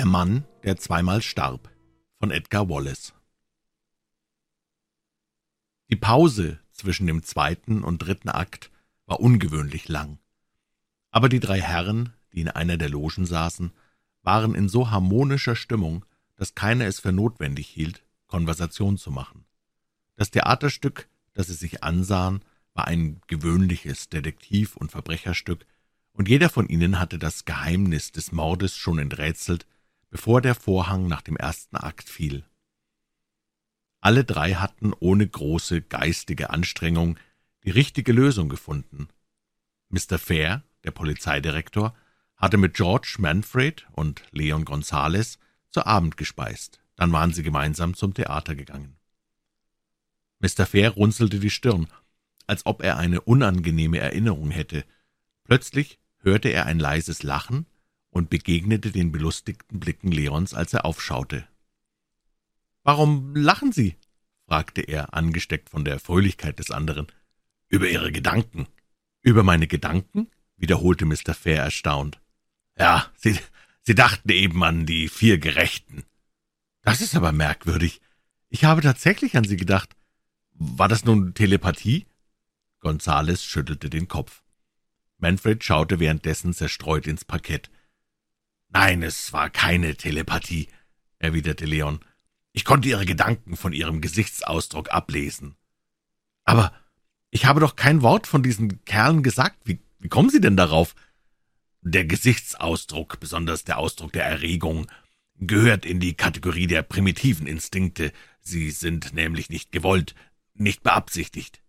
Der Mann, der zweimal starb von Edgar Wallace Die Pause zwischen dem zweiten und dritten Akt war ungewöhnlich lang. Aber die drei Herren, die in einer der Logen saßen, waren in so harmonischer Stimmung, dass keiner es für notwendig hielt, Konversation zu machen. Das Theaterstück, das sie sich ansahen, war ein gewöhnliches Detektiv- und Verbrecherstück, und jeder von ihnen hatte das Geheimnis des Mordes schon enträtselt bevor der Vorhang nach dem ersten Akt fiel. Alle drei hatten ohne große geistige Anstrengung die richtige Lösung gefunden. Mr. Fair, der Polizeidirektor, hatte mit George Manfred und Leon Gonzales zu Abend gespeist. Dann waren sie gemeinsam zum Theater gegangen. Mr. Fair runzelte die Stirn, als ob er eine unangenehme Erinnerung hätte. Plötzlich hörte er ein leises Lachen und begegnete den belustigten Blicken Leons, als er aufschaute. »Warum lachen Sie?« fragte er, angesteckt von der Fröhlichkeit des anderen. »Über Ihre Gedanken.« »Über meine Gedanken?« wiederholte Mr. Fair erstaunt. »Ja, Sie, Sie dachten eben an die vier Gerechten.« »Das ist aber merkwürdig. Ich habe tatsächlich an Sie gedacht. War das nun Telepathie?« Gonzales schüttelte den Kopf. Manfred schaute währenddessen zerstreut ins Parkett. Nein, es war keine Telepathie, erwiderte Leon. Ich konnte Ihre Gedanken von Ihrem Gesichtsausdruck ablesen. Aber ich habe doch kein Wort von diesen Kerlen gesagt. Wie, wie kommen Sie denn darauf? Der Gesichtsausdruck, besonders der Ausdruck der Erregung, gehört in die Kategorie der primitiven Instinkte. Sie sind nämlich nicht gewollt, nicht beabsichtigt.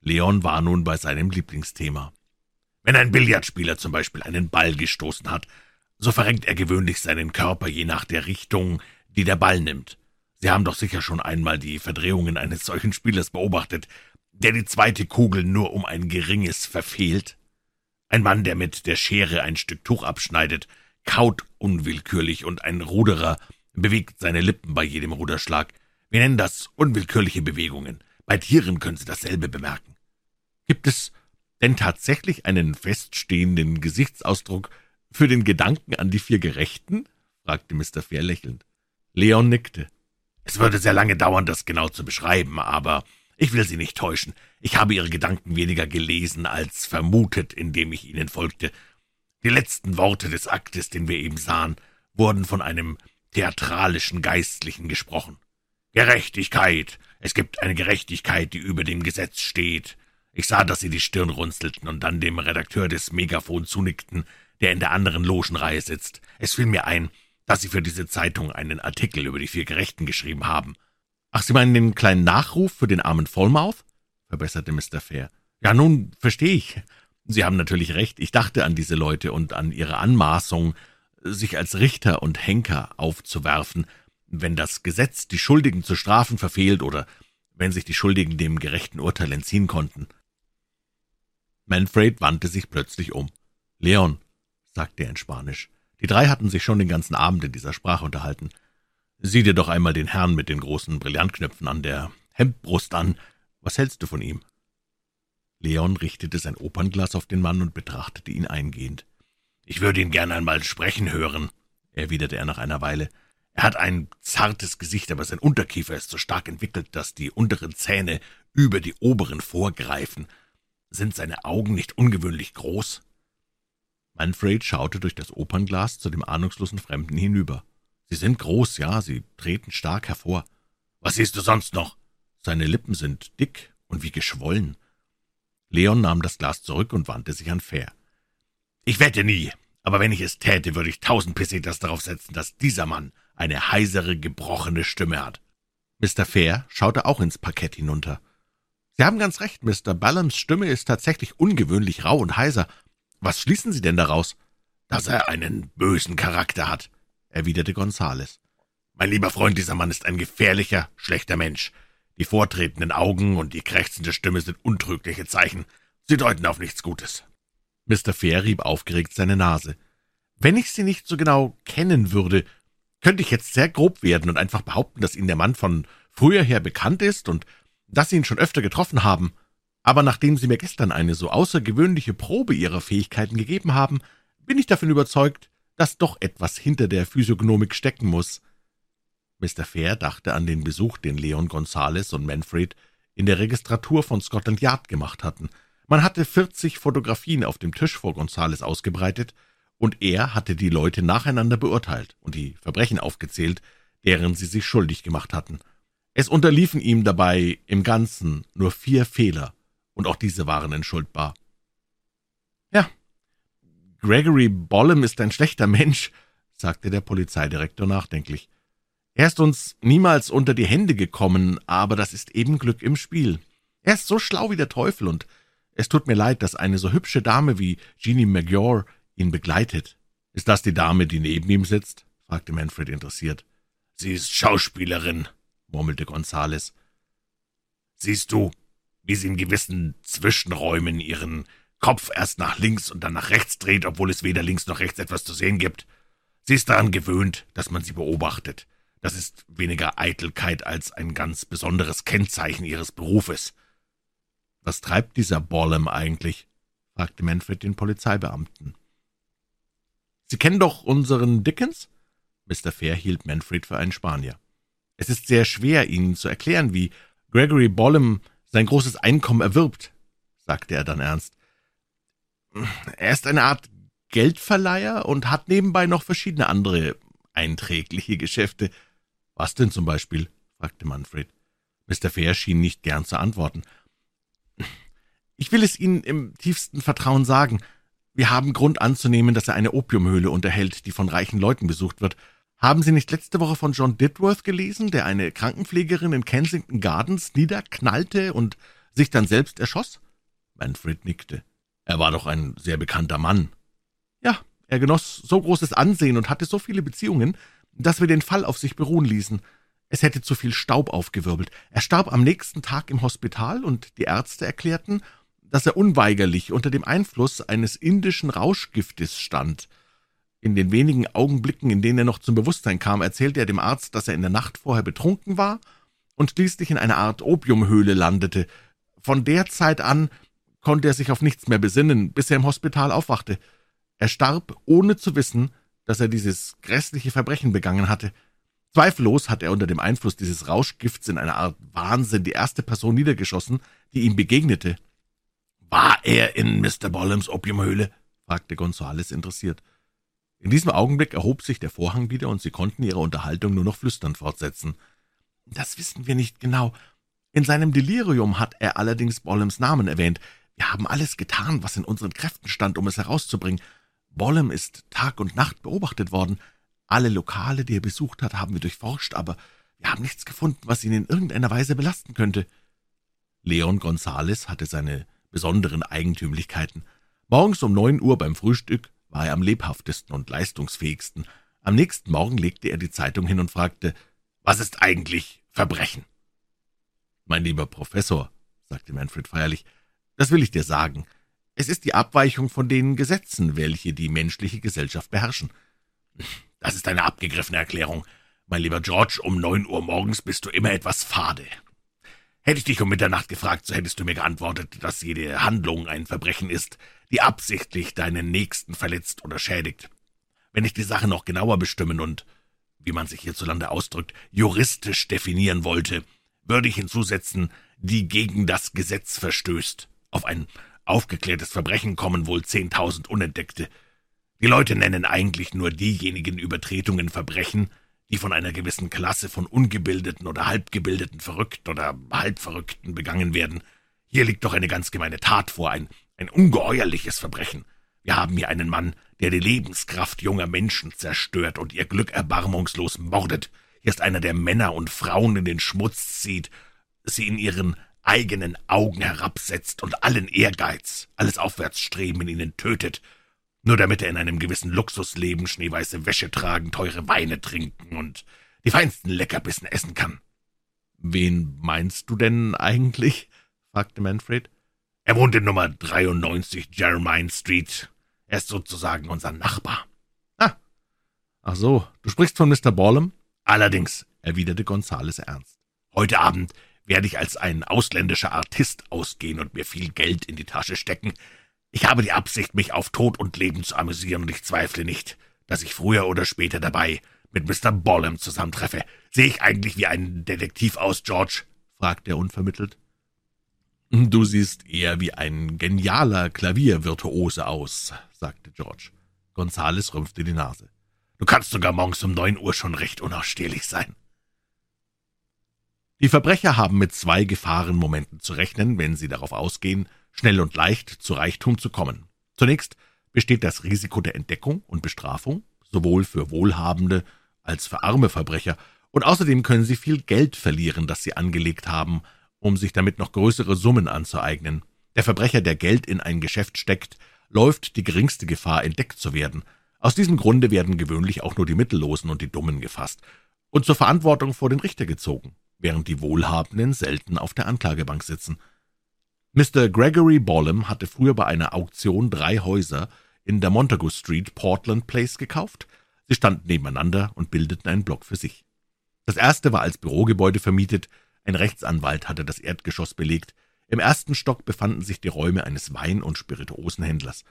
Leon war nun bei seinem Lieblingsthema. Wenn ein Billardspieler zum Beispiel einen Ball gestoßen hat, so verrenkt er gewöhnlich seinen Körper je nach der Richtung, die der Ball nimmt. Sie haben doch sicher schon einmal die Verdrehungen eines solchen Spielers beobachtet, der die zweite Kugel nur um ein geringes verfehlt. Ein Mann, der mit der Schere ein Stück Tuch abschneidet, kaut unwillkürlich, und ein Ruderer bewegt seine Lippen bei jedem Ruderschlag. Wir nennen das unwillkürliche Bewegungen. Bei Tieren können Sie dasselbe bemerken. Gibt es denn tatsächlich einen feststehenden Gesichtsausdruck, für den Gedanken an die vier Gerechten? fragte Mr. Fair lächelnd. Leon nickte. Es würde sehr lange dauern, das genau zu beschreiben, aber ich will Sie nicht täuschen. Ich habe Ihre Gedanken weniger gelesen als vermutet, indem ich Ihnen folgte. Die letzten Worte des Aktes, den wir eben sahen, wurden von einem theatralischen Geistlichen gesprochen. Gerechtigkeit. Es gibt eine Gerechtigkeit, die über dem Gesetz steht. Ich sah, dass Sie die Stirn runzelten und dann dem Redakteur des Megafon zunickten, der in der anderen Logenreihe sitzt. Es fiel mir ein, dass Sie für diese Zeitung einen Artikel über die vier Gerechten geschrieben haben. Ach, Sie meinen den kleinen Nachruf für den armen Vollmouth? verbesserte Mr. Fair. Ja, nun verstehe ich. Sie haben natürlich recht. Ich dachte an diese Leute und an ihre Anmaßung, sich als Richter und Henker aufzuwerfen, wenn das Gesetz die Schuldigen zu strafen verfehlt oder wenn sich die Schuldigen dem gerechten Urteil entziehen konnten. Manfred wandte sich plötzlich um. Leon, sagte er in Spanisch. Die drei hatten sich schon den ganzen Abend in dieser Sprache unterhalten. Sieh dir doch einmal den Herrn mit den großen Brillantknöpfen an der Hemdbrust an. Was hältst du von ihm? Leon richtete sein Opernglas auf den Mann und betrachtete ihn eingehend. Ich würde ihn gern einmal sprechen hören, erwiderte er nach einer Weile. Er hat ein zartes Gesicht, aber sein Unterkiefer ist so stark entwickelt, dass die unteren Zähne über die oberen vorgreifen. Sind seine Augen nicht ungewöhnlich groß? Manfred schaute durch das Opernglas zu dem ahnungslosen Fremden hinüber. »Sie sind groß, ja, sie treten stark hervor. Was siehst du sonst noch?« »Seine Lippen sind dick und wie geschwollen.« Leon nahm das Glas zurück und wandte sich an Fair. »Ich wette nie, aber wenn ich es täte, würde ich tausend Pesetas darauf setzen, dass dieser Mann eine heisere, gebrochene Stimme hat.« Mr. Fair schaute auch ins Parkett hinunter. »Sie haben ganz recht, Mr. Ballams Stimme ist tatsächlich ungewöhnlich rau und heiser, was schließen Sie denn daraus? Dass er einen bösen Charakter hat, erwiderte Gonzales. Mein lieber Freund, dieser Mann ist ein gefährlicher, schlechter Mensch. Die vortretenden Augen und die krächzende Stimme sind untrügliche Zeichen. Sie deuten auf nichts Gutes. Mr. Fair rieb aufgeregt seine Nase. Wenn ich Sie nicht so genau kennen würde, könnte ich jetzt sehr grob werden und einfach behaupten, dass Ihnen der Mann von früher her bekannt ist und dass Sie ihn schon öfter getroffen haben. Aber nachdem Sie mir gestern eine so außergewöhnliche Probe Ihrer Fähigkeiten gegeben haben, bin ich davon überzeugt, dass doch etwas hinter der Physiognomik stecken muss. Mr. Fair dachte an den Besuch, den Leon Gonzales und Manfred in der Registratur von Scotland Yard gemacht hatten. Man hatte vierzig Fotografien auf dem Tisch vor Gonzales ausgebreitet, und er hatte die Leute nacheinander beurteilt und die Verbrechen aufgezählt, deren sie sich schuldig gemacht hatten. Es unterliefen ihm dabei im Ganzen nur vier Fehler, und auch diese waren entschuldbar. Ja, Gregory Bollem ist ein schlechter Mensch, sagte der Polizeidirektor nachdenklich. Er ist uns niemals unter die Hände gekommen, aber das ist eben Glück im Spiel. Er ist so schlau wie der Teufel, und es tut mir leid, dass eine so hübsche Dame wie Jeannie McGraw ihn begleitet. Ist das die Dame, die neben ihm sitzt? fragte Manfred interessiert. Sie ist Schauspielerin, murmelte Gonzales. Siehst du, wie sie in gewissen Zwischenräumen ihren Kopf erst nach links und dann nach rechts dreht, obwohl es weder links noch rechts etwas zu sehen gibt? Sie ist daran gewöhnt, dass man sie beobachtet. Das ist weniger Eitelkeit als ein ganz besonderes Kennzeichen ihres Berufes. Was treibt dieser Bollem eigentlich? fragte Manfred den Polizeibeamten. Sie kennen doch unseren Dickens? Mr. Fair hielt Manfred für einen Spanier. Es ist sehr schwer, Ihnen zu erklären, wie Gregory Bollem sein großes Einkommen erwirbt, sagte er dann ernst. Er ist eine Art Geldverleiher und hat nebenbei noch verschiedene andere einträgliche Geschäfte. Was denn zum Beispiel? fragte Manfred. Mr. Fair schien nicht gern zu antworten. Ich will es Ihnen im tiefsten Vertrauen sagen. Wir haben Grund anzunehmen, dass er eine Opiumhöhle unterhält, die von reichen Leuten besucht wird. Haben Sie nicht letzte Woche von John Ditworth gelesen, der eine Krankenpflegerin in Kensington Gardens niederknallte und sich dann selbst erschoss? Manfred nickte. Er war doch ein sehr bekannter Mann. Ja, er genoss so großes Ansehen und hatte so viele Beziehungen, dass wir den Fall auf sich beruhen ließen. Es hätte zu viel Staub aufgewirbelt. Er starb am nächsten Tag im Hospital, und die Ärzte erklärten, dass er unweigerlich unter dem Einfluss eines indischen Rauschgiftes stand. In den wenigen Augenblicken, in denen er noch zum Bewusstsein kam, erzählte er dem Arzt, dass er in der Nacht vorher betrunken war und schließlich in einer Art Opiumhöhle landete. Von der Zeit an konnte er sich auf nichts mehr besinnen, bis er im Hospital aufwachte. Er starb, ohne zu wissen, dass er dieses grässliche Verbrechen begangen hatte. Zweifellos hat er unter dem Einfluss dieses Rauschgifts in einer Art Wahnsinn die erste Person niedergeschossen, die ihm begegnete. »War er in Mr. Bollems Opiumhöhle?« fragte Gonzales interessiert. In diesem Augenblick erhob sich der Vorhang wieder, und sie konnten ihre Unterhaltung nur noch flüsternd fortsetzen. »Das wissen wir nicht genau. In seinem Delirium hat er allerdings Bollems Namen erwähnt. Wir haben alles getan, was in unseren Kräften stand, um es herauszubringen. Bollem ist Tag und Nacht beobachtet worden. Alle Lokale, die er besucht hat, haben wir durchforscht, aber wir haben nichts gefunden, was ihn in irgendeiner Weise belasten könnte.« Leon Gonzales hatte seine besonderen Eigentümlichkeiten. Morgens um neun Uhr beim Frühstück war er am lebhaftesten und leistungsfähigsten. Am nächsten Morgen legte er die Zeitung hin und fragte, »Was ist eigentlich Verbrechen?« »Mein lieber Professor«, sagte Manfred feierlich, »das will ich dir sagen. Es ist die Abweichung von den Gesetzen, welche die menschliche Gesellschaft beherrschen.« »Das ist eine abgegriffene Erklärung. Mein lieber George, um neun Uhr morgens bist du immer etwas fade. Hätte ich dich um Mitternacht gefragt, so hättest du mir geantwortet, dass jede Handlung ein Verbrechen ist, die absichtlich deinen Nächsten verletzt oder schädigt. Wenn ich die Sache noch genauer bestimmen und, wie man sich hierzulande ausdrückt, juristisch definieren wollte, würde ich hinzusetzen, die gegen das Gesetz verstößt. Auf ein aufgeklärtes Verbrechen kommen wohl zehntausend Unentdeckte. Die Leute nennen eigentlich nur diejenigen Übertretungen Verbrechen, die von einer gewissen Klasse von ungebildeten oder halbgebildeten Verrückten oder Halbverrückten begangen werden. Hier liegt doch eine ganz gemeine Tat vor, ein, ein ungeheuerliches Verbrechen. Wir haben hier einen Mann, der die Lebenskraft junger Menschen zerstört und ihr Glück erbarmungslos mordet. Hier ist einer, der Männer und Frauen in den Schmutz zieht, sie in ihren eigenen Augen herabsetzt und allen Ehrgeiz, alles Aufwärtsstreben in ihnen tötet, nur damit er in einem gewissen Luxusleben schneeweiße Wäsche tragen, teure Weine trinken und die feinsten Leckerbissen essen kann. »Wen meinst du denn eigentlich?« fragte Manfred. »Er wohnt in Nummer 93 Jermyn Street. Er ist sozusagen unser Nachbar.« »Ah, ach so, du sprichst von Mr. Ballum?« »Allerdings«, erwiderte Gonzales ernst. »Heute Abend werde ich als ein ausländischer Artist ausgehen und mir viel Geld in die Tasche stecken, ich habe die Absicht, mich auf Tod und Leben zu amüsieren, und ich zweifle nicht, dass ich früher oder später dabei mit Mr. Bollem zusammentreffe. Sehe ich eigentlich wie ein Detektiv aus, George? fragte er unvermittelt. Du siehst eher wie ein genialer Klaviervirtuose aus, sagte George. Gonzales rümpfte die Nase. Du kannst sogar morgens um neun Uhr schon recht unausstehlich sein. Die Verbrecher haben mit zwei Gefahrenmomenten zu rechnen, wenn sie darauf ausgehen, schnell und leicht zu Reichtum zu kommen. Zunächst besteht das Risiko der Entdeckung und Bestrafung, sowohl für wohlhabende als für arme Verbrecher, und außerdem können sie viel Geld verlieren, das sie angelegt haben, um sich damit noch größere Summen anzueignen. Der Verbrecher, der Geld in ein Geschäft steckt, läuft die geringste Gefahr, entdeckt zu werden. Aus diesem Grunde werden gewöhnlich auch nur die Mittellosen und die Dummen gefasst und zur Verantwortung vor den Richter gezogen, während die Wohlhabenden selten auf der Anklagebank sitzen. Mr. Gregory Bollem hatte früher bei einer Auktion drei Häuser in der Montagu Street, Portland Place gekauft. Sie standen nebeneinander und bildeten einen Block für sich. Das erste war als Bürogebäude vermietet, ein Rechtsanwalt hatte das Erdgeschoss belegt, im ersten Stock befanden sich die Räume eines Wein- und Spirituosenhändlers.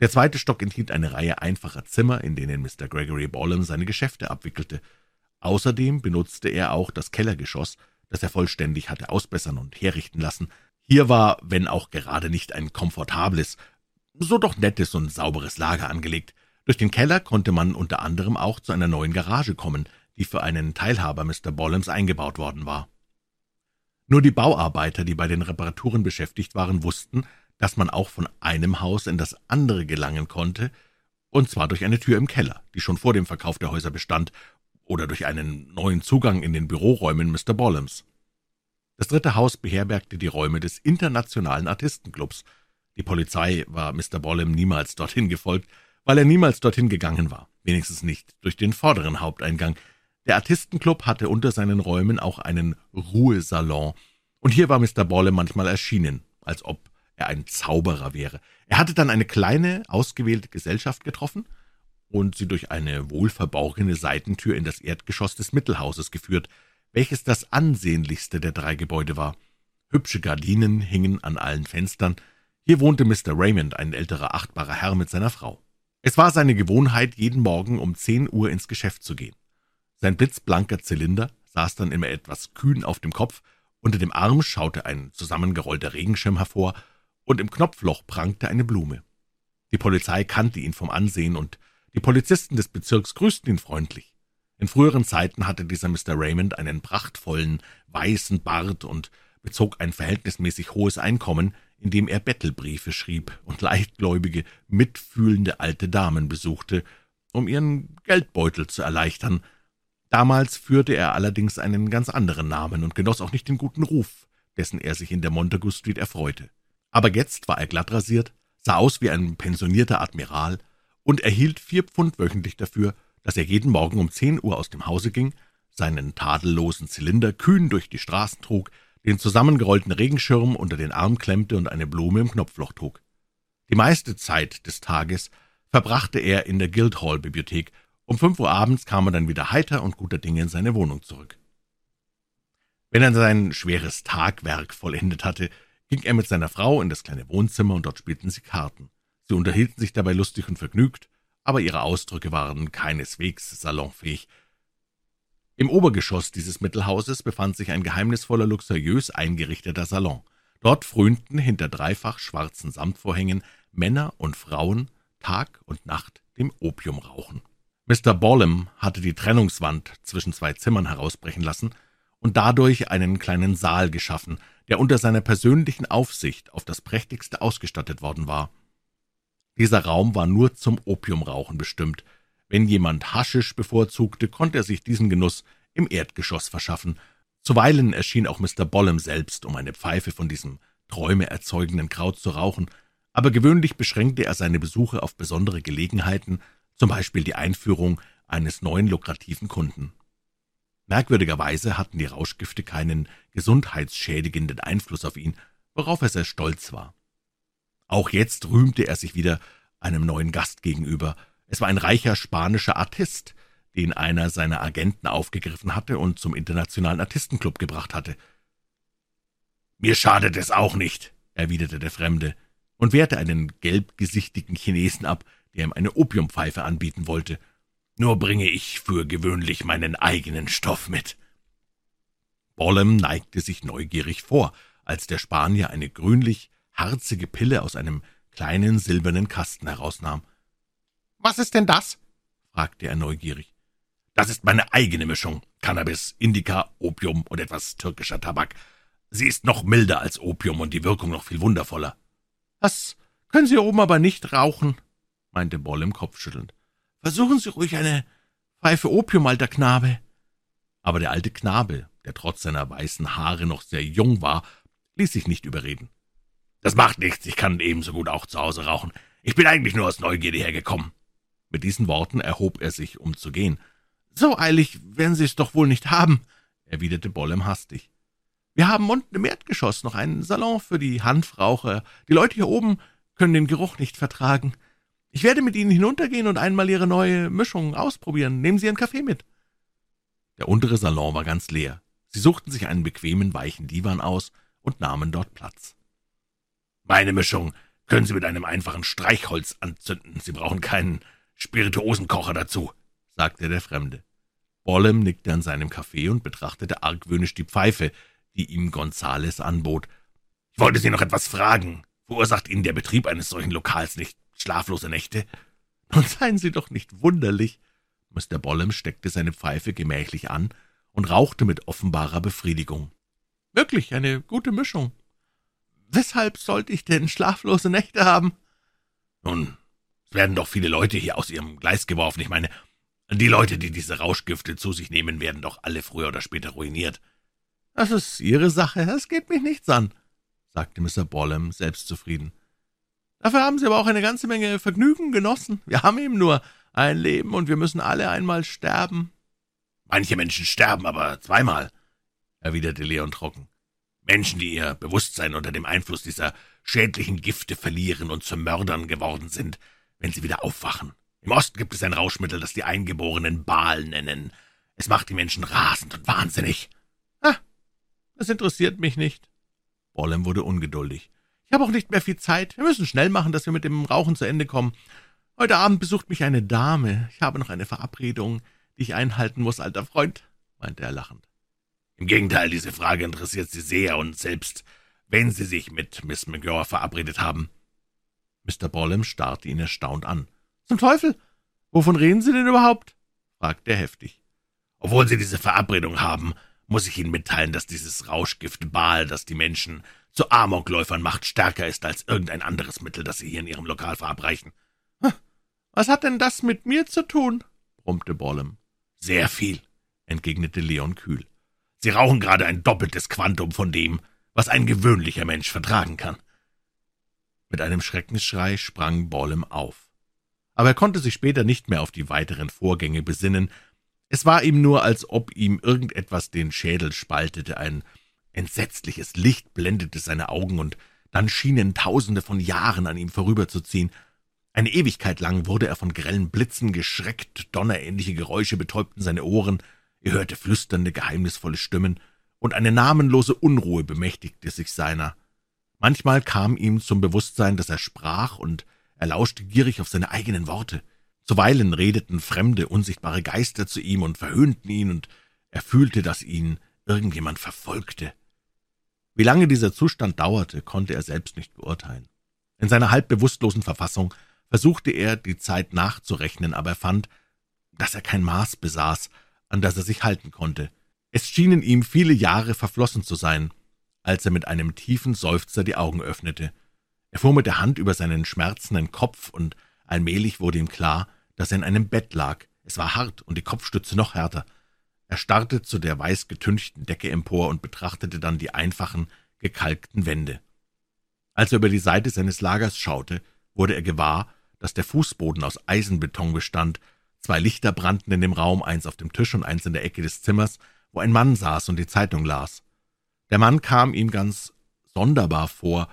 Der zweite Stock enthielt eine Reihe einfacher Zimmer, in denen Mr. Gregory Bollem seine Geschäfte abwickelte. Außerdem benutzte er auch das Kellergeschoss, das er vollständig hatte ausbessern und herrichten lassen. Hier war, wenn auch gerade nicht ein komfortables, so doch nettes und sauberes Lager angelegt. Durch den Keller konnte man unter anderem auch zu einer neuen Garage kommen, die für einen Teilhaber Mr. Bollems eingebaut worden war. Nur die Bauarbeiter, die bei den Reparaturen beschäftigt waren, wussten, dass man auch von einem Haus in das andere gelangen konnte, und zwar durch eine Tür im Keller, die schon vor dem Verkauf der Häuser bestand, oder durch einen neuen Zugang in den Büroräumen Mr. Bollems. Das dritte Haus beherbergte die Räume des Internationalen Artistenclubs. Die Polizei war Mr. Bollem niemals dorthin gefolgt, weil er niemals dorthin gegangen war, wenigstens nicht durch den vorderen Haupteingang. Der Artistenclub hatte unter seinen Räumen auch einen Ruhesalon, und hier war Mr. Bollem manchmal erschienen, als ob er ein Zauberer wäre. Er hatte dann eine kleine, ausgewählte Gesellschaft getroffen und sie durch eine wohlverborgene Seitentür in das Erdgeschoss des Mittelhauses geführt, welches das ansehnlichste der drei Gebäude war. Hübsche Gardinen hingen an allen Fenstern. Hier wohnte Mr. Raymond, ein älterer, achtbarer Herr mit seiner Frau. Es war seine Gewohnheit, jeden Morgen um zehn Uhr ins Geschäft zu gehen. Sein blitzblanker Zylinder saß dann immer etwas kühn auf dem Kopf, unter dem Arm schaute ein zusammengerollter Regenschirm hervor, und im Knopfloch prangte eine Blume. Die Polizei kannte ihn vom Ansehen, und die Polizisten des Bezirks grüßten ihn freundlich. In früheren Zeiten hatte dieser Mr. Raymond einen prachtvollen, weißen Bart und bezog ein verhältnismäßig hohes Einkommen, indem er Bettelbriefe schrieb und leichtgläubige, mitfühlende alte Damen besuchte, um ihren Geldbeutel zu erleichtern. Damals führte er allerdings einen ganz anderen Namen und genoss auch nicht den guten Ruf, dessen er sich in der Montagu Street erfreute. Aber jetzt war er glatt rasiert, sah aus wie ein pensionierter Admiral und erhielt vier Pfund wöchentlich dafür, dass er jeden Morgen um zehn Uhr aus dem Hause ging, seinen tadellosen Zylinder kühn durch die Straßen trug, den zusammengerollten Regenschirm unter den Arm klemmte und eine Blume im Knopfloch trug. Die meiste Zeit des Tages verbrachte er in der Guildhall-Bibliothek. Um fünf Uhr abends kam er dann wieder heiter und guter Dinge in seine Wohnung zurück. Wenn er sein schweres Tagwerk vollendet hatte, ging er mit seiner Frau in das kleine Wohnzimmer und dort spielten sie Karten. Sie unterhielten sich dabei lustig und vergnügt, aber ihre Ausdrücke waren keineswegs salonfähig. Im Obergeschoss dieses Mittelhauses befand sich ein geheimnisvoller, luxuriös eingerichteter Salon. Dort frönten hinter dreifach schwarzen Samtvorhängen Männer und Frauen Tag und Nacht dem Opiumrauchen. Mr. Bollem hatte die Trennungswand zwischen zwei Zimmern herausbrechen lassen und dadurch einen kleinen Saal geschaffen, der unter seiner persönlichen Aufsicht auf das prächtigste ausgestattet worden war. Dieser Raum war nur zum Opiumrauchen bestimmt. Wenn jemand Haschisch bevorzugte, konnte er sich diesen Genuss im Erdgeschoss verschaffen. Zuweilen erschien auch Mr. Bollem selbst, um eine Pfeife von diesem träumeerzeugenden Kraut zu rauchen, aber gewöhnlich beschränkte er seine Besuche auf besondere Gelegenheiten, zum Beispiel die Einführung eines neuen lukrativen Kunden. Merkwürdigerweise hatten die Rauschgifte keinen gesundheitsschädigenden Einfluss auf ihn, worauf er sehr stolz war. Auch jetzt rühmte er sich wieder einem neuen Gast gegenüber. Es war ein reicher spanischer Artist, den einer seiner Agenten aufgegriffen hatte und zum Internationalen Artistenclub gebracht hatte. »Mir schadet es auch nicht«, erwiderte der Fremde und wehrte einen gelbgesichtigen Chinesen ab, der ihm eine Opiumpfeife anbieten wollte. Nur bringe ich für gewöhnlich meinen eigenen Stoff mit.« Bollem neigte sich neugierig vor, als der Spanier eine grünlich harzige Pille aus einem kleinen silbernen Kasten herausnahm. »Was ist denn das?« fragte er neugierig. »Das ist meine eigene Mischung. Cannabis, Indica, Opium und etwas türkischer Tabak. Sie ist noch milder als Opium und die Wirkung noch viel wundervoller.« »Das können Sie oben aber nicht rauchen«, meinte Bollem kopfschüttelnd. »Versuchen Sie ruhig eine Pfeife Opium, alter Knabe.« Aber der alte Knabe, der trotz seiner weißen Haare noch sehr jung war, ließ sich nicht überreden. »Das macht nichts, ich kann ebenso gut auch zu Hause rauchen. Ich bin eigentlich nur aus Neugierde hergekommen.« Mit diesen Worten erhob er sich, um zu gehen. »So eilig werden Sie es doch wohl nicht haben«, erwiderte Bollem hastig. »Wir haben unten im Erdgeschoss noch einen Salon für die Hanfraucher. Die Leute hier oben können den Geruch nicht vertragen. Ich werde mit Ihnen hinuntergehen und einmal Ihre neue Mischung ausprobieren. Nehmen Sie Ihren Kaffee mit.« Der untere Salon war ganz leer. Sie suchten sich einen bequemen, weichen Divan aus und nahmen dort Platz. »Meine Mischung können Sie mit einem einfachen Streichholz anzünden. Sie brauchen keinen Spirituosenkocher dazu«, sagte der Fremde. Bollem nickte an seinem Kaffee und betrachtete argwöhnisch die Pfeife, die ihm Gonzales anbot. »Ich wollte Sie noch etwas fragen. Verursacht Ihnen der Betrieb eines solchen Lokals nicht schlaflose Nächte?« »Nun seien Sie doch nicht wunderlich.« Mr. Bollem steckte seine Pfeife gemächlich an und rauchte mit offenbarer Befriedigung. Wirklich eine gute Mischung. Weshalb sollte ich denn schlaflose Nächte haben? Nun, es werden doch viele Leute hier aus ihrem Gleis geworfen. Ich meine, die Leute, die diese Rauschgifte zu sich nehmen, werden doch alle früher oder später ruiniert. Das ist Ihre Sache, es geht mich nichts an, sagte Mr. Bollem selbstzufrieden. Dafür haben Sie aber auch eine ganze Menge Vergnügen genossen. Wir haben eben nur ein Leben und wir müssen alle einmal sterben. Manche Menschen sterben aber zweimal, erwiderte Leon trocken. Menschen, die ihr Bewusstsein unter dem Einfluss dieser schädlichen Gifte verlieren und zu Mördern geworden sind, wenn sie wieder aufwachen. Im Osten gibt es ein Rauschmittel, das die Eingeborenen Baal nennen. Es macht die Menschen rasend und wahnsinnig. Ah, das interessiert mich nicht. Bollem wurde ungeduldig. Ich habe auch nicht mehr viel Zeit. Wir müssen schnell machen, dass wir mit dem Rauchen zu Ende kommen. Heute Abend besucht mich eine Dame. Ich habe noch eine Verabredung die ich einhalten muss, alter Freund, meinte er lachend. Im Gegenteil, diese Frage interessiert Sie sehr, und selbst wenn Sie sich mit Miss McGraw verabredet haben. Mr. Bollem starrte ihn erstaunt an. Zum Teufel! Wovon reden Sie denn überhaupt? fragte er heftig. Obwohl Sie diese Verabredung haben, muss ich Ihnen mitteilen, dass dieses Rauschgift Baal, das die Menschen zu Amokläufern macht, stärker ist als irgendein anderes Mittel, das Sie hier in Ihrem Lokal verabreichen. Was hat denn das mit mir zu tun? brummte Bollem. Sehr viel, entgegnete Leon kühl. Sie rauchen gerade ein doppeltes Quantum von dem, was ein gewöhnlicher Mensch vertragen kann. Mit einem Schreckensschrei sprang Bollem auf. Aber er konnte sich später nicht mehr auf die weiteren Vorgänge besinnen. Es war ihm nur, als ob ihm irgendetwas den Schädel spaltete, ein entsetzliches Licht blendete seine Augen, und dann schienen Tausende von Jahren an ihm vorüberzuziehen, eine Ewigkeit lang wurde er von grellen Blitzen geschreckt, donnerähnliche Geräusche betäubten seine Ohren, er hörte flüsternde, geheimnisvolle Stimmen, und eine namenlose Unruhe bemächtigte sich seiner. Manchmal kam ihm zum Bewusstsein, dass er sprach, und er lauschte gierig auf seine eigenen Worte. Zuweilen redeten fremde, unsichtbare Geister zu ihm und verhöhnten ihn, und er fühlte, dass ihn irgendjemand verfolgte. Wie lange dieser Zustand dauerte, konnte er selbst nicht beurteilen. In seiner halb bewusstlosen Verfassung versuchte er, die Zeit nachzurechnen, aber er fand, dass er kein Maß besaß, an das er sich halten konnte. Es schienen ihm viele Jahre verflossen zu sein, als er mit einem tiefen Seufzer die Augen öffnete. Er fuhr mit der Hand über seinen schmerzenden Kopf, und allmählich wurde ihm klar, dass er in einem Bett lag. Es war hart und die Kopfstütze noch härter. Er starrte zu der weiß getünchten Decke empor und betrachtete dann die einfachen, gekalkten Wände. Als er über die Seite seines Lagers schaute, wurde er gewahr, dass der Fußboden aus Eisenbeton bestand. Zwei Lichter brannten in dem Raum, eins auf dem Tisch und eins in der Ecke des Zimmers, wo ein Mann saß und die Zeitung las. Der Mann kam ihm ganz sonderbar vor,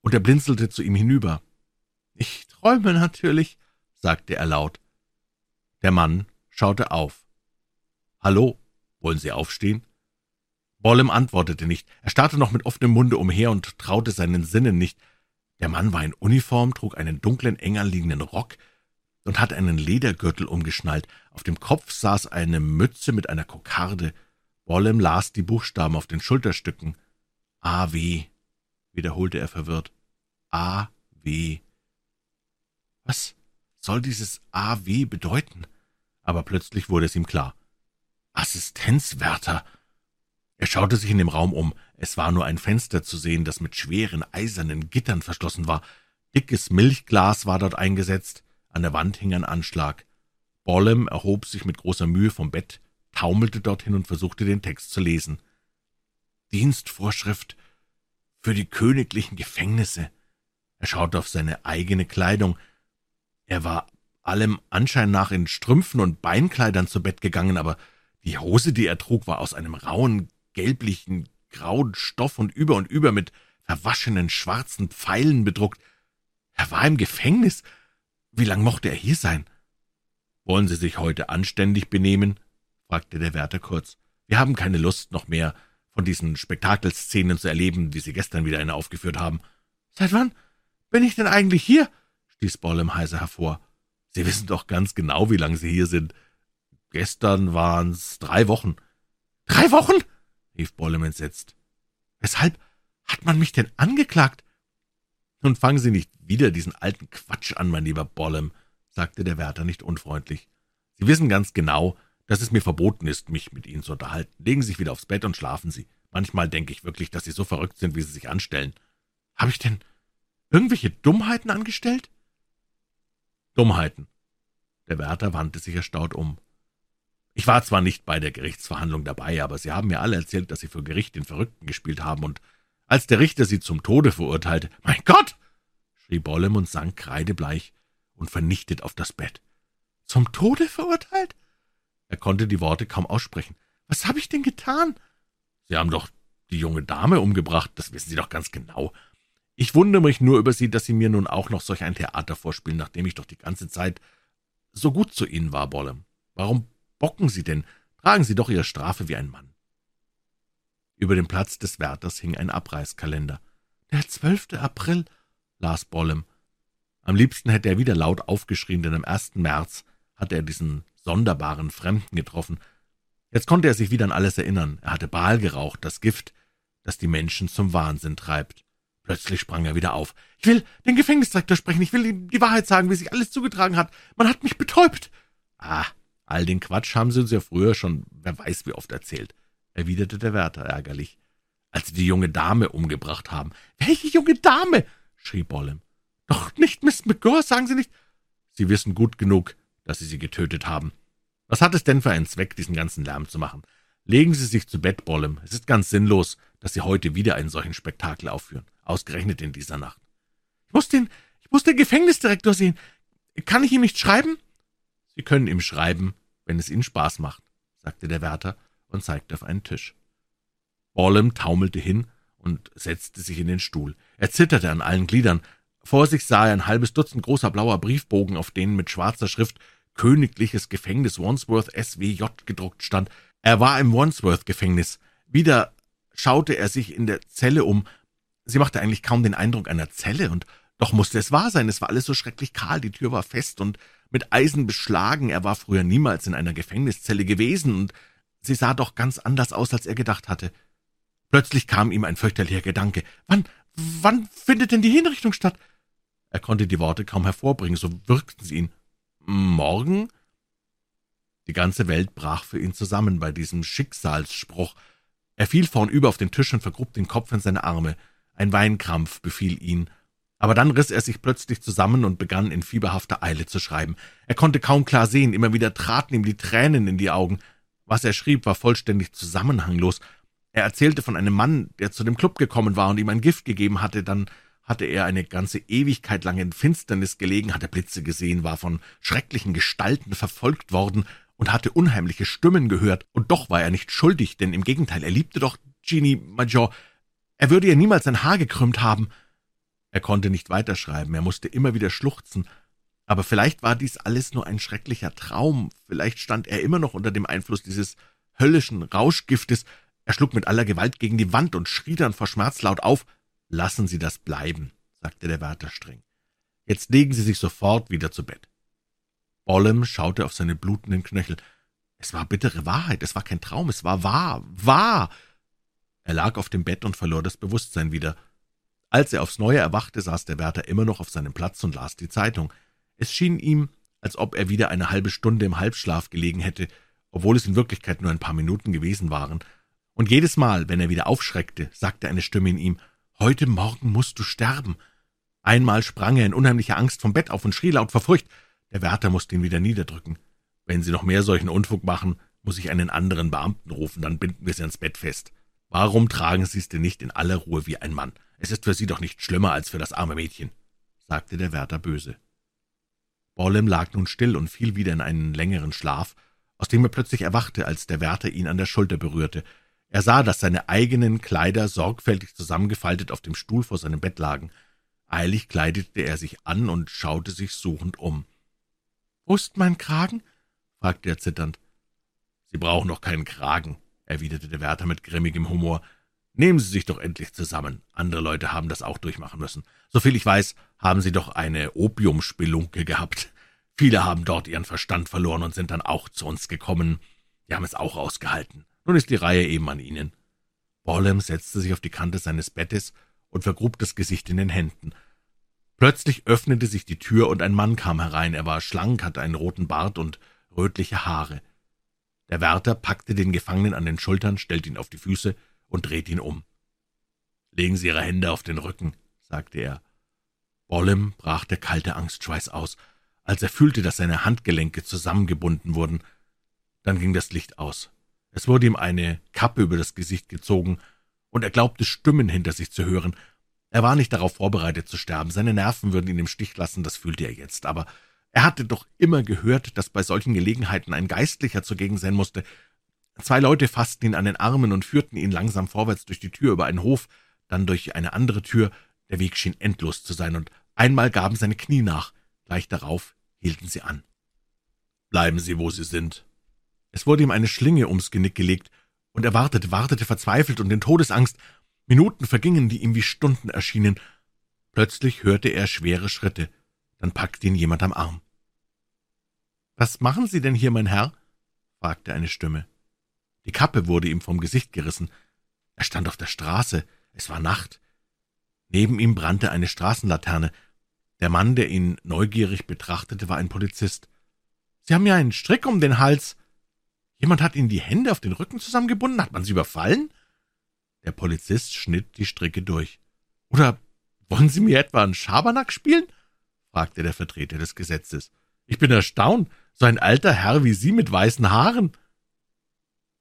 und er blinzelte zu ihm hinüber. Ich träume natürlich, sagte er laut. Der Mann schaute auf. Hallo, wollen Sie aufstehen? Bollem antwortete nicht. Er starrte noch mit offenem Munde umher und traute seinen Sinnen nicht. Der Mann war in Uniform, trug einen dunklen, eng anliegenden Rock, und hatte einen Ledergürtel umgeschnallt. Auf dem Kopf saß eine Mütze mit einer Kokarde. Bollem las die Buchstaben auf den Schulterstücken. A.W., wiederholte er verwirrt. A.W. Was soll dieses A.W. bedeuten? Aber plötzlich wurde es ihm klar. Assistenzwärter. Er schaute sich in dem Raum um. Es war nur ein Fenster zu sehen, das mit schweren eisernen Gittern verschlossen war. Dickes Milchglas war dort eingesetzt. An der Wand hing ein Anschlag. Bollem erhob sich mit großer Mühe vom Bett, taumelte dorthin und versuchte den Text zu lesen. Dienstvorschrift für die königlichen Gefängnisse. Er schaute auf seine eigene Kleidung. Er war allem Anschein nach in Strümpfen und Beinkleidern zu Bett gegangen, aber die Hose, die er trug, war aus einem rauen, gelblichen, grauen Stoff und über und über mit verwaschenen schwarzen Pfeilen bedruckt. Er war im Gefängnis. Wie lang mochte er hier sein? Wollen Sie sich heute anständig benehmen? fragte der Wärter kurz. Wir haben keine Lust, noch mehr von diesen Spektakelszenen zu erleben, wie Sie gestern wieder eine aufgeführt haben. Seit wann bin ich denn eigentlich hier? stieß Bollem heiser hervor. Sie wissen doch ganz genau, wie lange Sie hier sind. Gestern waren's drei Wochen. Drei Wochen? rief Bollem entsetzt. Weshalb hat man mich denn angeklagt? Nun fangen Sie nicht wieder diesen alten Quatsch an, mein lieber Bollem, sagte der Wärter nicht unfreundlich. Sie wissen ganz genau, dass es mir verboten ist, mich mit Ihnen zu unterhalten. Legen Sie sich wieder aufs Bett und schlafen Sie. Manchmal denke ich wirklich, dass Sie so verrückt sind, wie Sie sich anstellen. Habe ich denn irgendwelche Dummheiten angestellt? Dummheiten. Der Wärter wandte sich erstaunt um. Ich war zwar nicht bei der Gerichtsverhandlung dabei, aber Sie haben mir alle erzählt, dass Sie vor Gericht den Verrückten gespielt haben, und als der Richter Sie zum Tode verurteilte, mein Gott! schrie Bollem und sank kreidebleich und vernichtet auf das Bett. Zum Tode verurteilt? Er konnte die Worte kaum aussprechen. Was habe ich denn getan? Sie haben doch die junge Dame umgebracht, das wissen Sie doch ganz genau. Ich wundere mich nur über Sie, dass Sie mir nun auch noch solch ein Theater vorspielen, nachdem ich doch die ganze Zeit so gut zu Ihnen war, Bollem. Warum bocken Sie denn? Tragen Sie doch Ihre Strafe wie ein Mann. Über dem Platz des Wärters hing ein Abreißkalender. Der zwölfte April, las Bollem. Am liebsten hätte er wieder laut aufgeschrien, denn am ersten März hatte er diesen sonderbaren Fremden getroffen. Jetzt konnte er sich wieder an alles erinnern. Er hatte Baal geraucht, das Gift, das die Menschen zum Wahnsinn treibt. Plötzlich sprang er wieder auf. Ich will den Gefängnisdirektor sprechen. Ich will ihm die Wahrheit sagen, wie sich alles zugetragen hat. Man hat mich betäubt. Ah, All den Quatsch haben Sie uns ja früher schon, wer weiß wie oft erzählt, erwiderte der Wärter ärgerlich, als Sie die junge Dame umgebracht haben. Welche junge Dame? schrie Bollem. Doch nicht Miss McGaw, sagen Sie nicht. Sie wissen gut genug, dass Sie sie getötet haben. Was hat es denn für einen Zweck, diesen ganzen Lärm zu machen? Legen Sie sich zu Bett, Bollem. Es ist ganz sinnlos, dass Sie heute wieder einen solchen Spektakel aufführen, ausgerechnet in dieser Nacht. Ich muss den, ich muss den Gefängnisdirektor sehen. Kann ich ihm nicht schreiben? Sie können ihm schreiben, wenn es Ihnen Spaß macht, sagte der Wärter und zeigte auf einen Tisch. Borlem taumelte hin und setzte sich in den Stuhl. Er zitterte an allen Gliedern. Vor sich sah er ein halbes Dutzend großer blauer Briefbogen, auf denen mit schwarzer Schrift Königliches Gefängnis Wandsworth SWJ gedruckt stand. Er war im Wandsworth-Gefängnis. Wieder schaute er sich in der Zelle um. Sie machte eigentlich kaum den Eindruck einer Zelle, und doch musste es wahr sein. Es war alles so schrecklich kahl, die Tür war fest und mit Eisen beschlagen, er war früher niemals in einer Gefängniszelle gewesen, und sie sah doch ganz anders aus, als er gedacht hatte. Plötzlich kam ihm ein fürchterlicher Gedanke. Wann, wann findet denn die Hinrichtung statt? Er konnte die Worte kaum hervorbringen, so wirkten sie ihn. Morgen? Die ganze Welt brach für ihn zusammen bei diesem Schicksalsspruch. Er fiel vornüber auf den Tisch und vergrub den Kopf in seine Arme. Ein Weinkrampf befiel ihn, aber dann riss er sich plötzlich zusammen und begann in fieberhafter Eile zu schreiben. Er konnte kaum klar sehen, immer wieder traten ihm die Tränen in die Augen. Was er schrieb, war vollständig zusammenhanglos. Er erzählte von einem Mann, der zu dem Club gekommen war und ihm ein Gift gegeben hatte, dann hatte er eine ganze Ewigkeit lang in Finsternis gelegen, hatte Blitze gesehen, war von schrecklichen Gestalten verfolgt worden und hatte unheimliche Stimmen gehört, und doch war er nicht schuldig, denn im Gegenteil, er liebte doch Jeannie Major. Er würde ihr niemals ein Haar gekrümmt haben. Er konnte nicht weiterschreiben, er musste immer wieder schluchzen. Aber vielleicht war dies alles nur ein schrecklicher Traum, vielleicht stand er immer noch unter dem Einfluss dieses höllischen Rauschgiftes. Er schlug mit aller Gewalt gegen die Wand und schrie dann vor Schmerz laut auf. Lassen Sie das bleiben, sagte der Wärter streng. Jetzt legen Sie sich sofort wieder zu Bett. Bollem schaute auf seine blutenden Knöchel. Es war bittere Wahrheit, es war kein Traum, es war wahr, wahr. Er lag auf dem Bett und verlor das Bewusstsein wieder. Als er aufs Neue erwachte, saß der Wärter immer noch auf seinem Platz und las die Zeitung. Es schien ihm, als ob er wieder eine halbe Stunde im Halbschlaf gelegen hätte, obwohl es in Wirklichkeit nur ein paar Minuten gewesen waren. Und jedes Mal, wenn er wieder aufschreckte, sagte eine Stimme in ihm, »Heute Morgen musst du sterben.« Einmal sprang er in unheimlicher Angst vom Bett auf und schrie laut vor Furcht. Der Wärter musste ihn wieder niederdrücken. Wenn Sie noch mehr solchen Unfug machen, muss ich einen anderen Beamten rufen, dann binden wir Sie ans Bett fest. Warum tragen Sie es denn nicht in aller Ruhe wie ein Mann? Es ist für Sie doch nicht schlimmer als für das arme Mädchen, sagte der Wärter böse. Bollem lag nun still und fiel wieder in einen längeren Schlaf, aus dem er plötzlich erwachte, als der Wärter ihn an der Schulter berührte. Er sah, dass seine eigenen Kleider sorgfältig zusammengefaltet auf dem Stuhl vor seinem Bett lagen. Eilig kleidete er sich an und schaute sich suchend um. »Wo ist mein Kragen?« fragte er zitternd. »Sie brauchen noch keinen Kragen«, erwiderte der Wärter mit grimmigem Humor. »Nehmen Sie sich doch endlich zusammen. Andere Leute haben das auch durchmachen müssen. Soviel ich weiß, haben Sie doch eine Opiumspelunke gehabt. Viele haben dort ihren Verstand verloren und sind dann auch zu uns gekommen. Die haben es auch ausgehalten. Nun ist die Reihe eben an Ihnen.« Bollem setzte sich auf die Kante seines Bettes und vergrub das Gesicht in den Händen. Plötzlich öffnete sich die Tür und ein Mann kam herein. Er war schlank, hatte einen roten Bart und rötliche Haare. Der Wärter packte den Gefangenen an den Schultern, stellte ihn auf die Füße und drehte ihn um. »Legen Sie Ihre Hände auf den Rücken«, sagte er. Bollem brach der kalte Angstschweiß aus, als er fühlte, dass seine Handgelenke zusammengebunden wurden. Dann ging das Licht aus. Es wurde ihm eine Kappe über das Gesicht gezogen, und er glaubte, Stimmen hinter sich zu hören. Er war nicht darauf vorbereitet zu sterben, seine Nerven würden ihn im Stich lassen, das fühlte er jetzt, aber er hatte doch immer gehört, dass bei solchen Gelegenheiten ein Geistlicher zugegen sein musste. Zwei Leute fassten ihn an den Armen und führten ihn langsam vorwärts durch die Tür über einen Hof, dann durch eine andere Tür. Der Weg schien endlos zu sein, und einmal gaben seine Knie nach. Gleich darauf hielten sie an. »Bleiben Sie, wo Sie sind.« Es wurde ihm eine Schlinge ums Genick gelegt, und er wartete, wartete verzweifelt und in Todesangst. Minuten vergingen, die ihm wie Stunden erschienen. Plötzlich hörte er schwere Schritte, dann packte ihn jemand am Arm. »Was machen Sie denn hier, mein Herr?« fragte eine Stimme. Die Kappe wurde ihm vom Gesicht gerissen. Er stand auf der Straße, es war Nacht. Neben ihm brannte eine Straßenlaterne. Der Mann, der ihn neugierig betrachtete, war ein Polizist. »Sie haben ja einen Strick um den Hals«, Jemand hat Ihnen die Hände auf den Rücken zusammengebunden? Hat man Sie überfallen? Der Polizist schnitt die Stricke durch. Oder wollen Sie mir etwa einen Schabernack spielen? fragte der Vertreter des Gesetzes. Ich bin erstaunt, so ein alter Herr wie Sie mit weißen Haaren.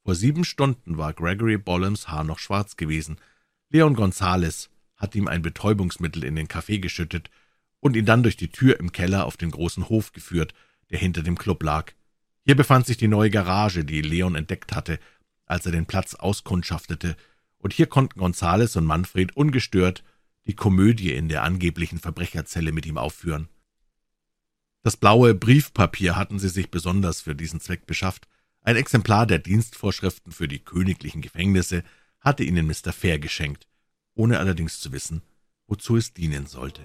Vor sieben Stunden war Gregory Bollems Haar noch schwarz gewesen. Leon Gonzales hatte ihm ein Betäubungsmittel in den Kaffee geschüttet und ihn dann durch die Tür im Keller auf den großen Hof geführt, der hinter dem Club lag. Hier befand sich die neue Garage, die Leon entdeckt hatte, als er den Platz auskundschaftete, und hier konnten Gonzales und Manfred ungestört die Komödie in der angeblichen Verbrecherzelle mit ihm aufführen. Das blaue Briefpapier hatten sie sich besonders für diesen Zweck beschafft. Ein Exemplar der Dienstvorschriften für die königlichen Gefängnisse hatte ihnen Mr. Fair geschenkt, ohne allerdings zu wissen, wozu es dienen sollte.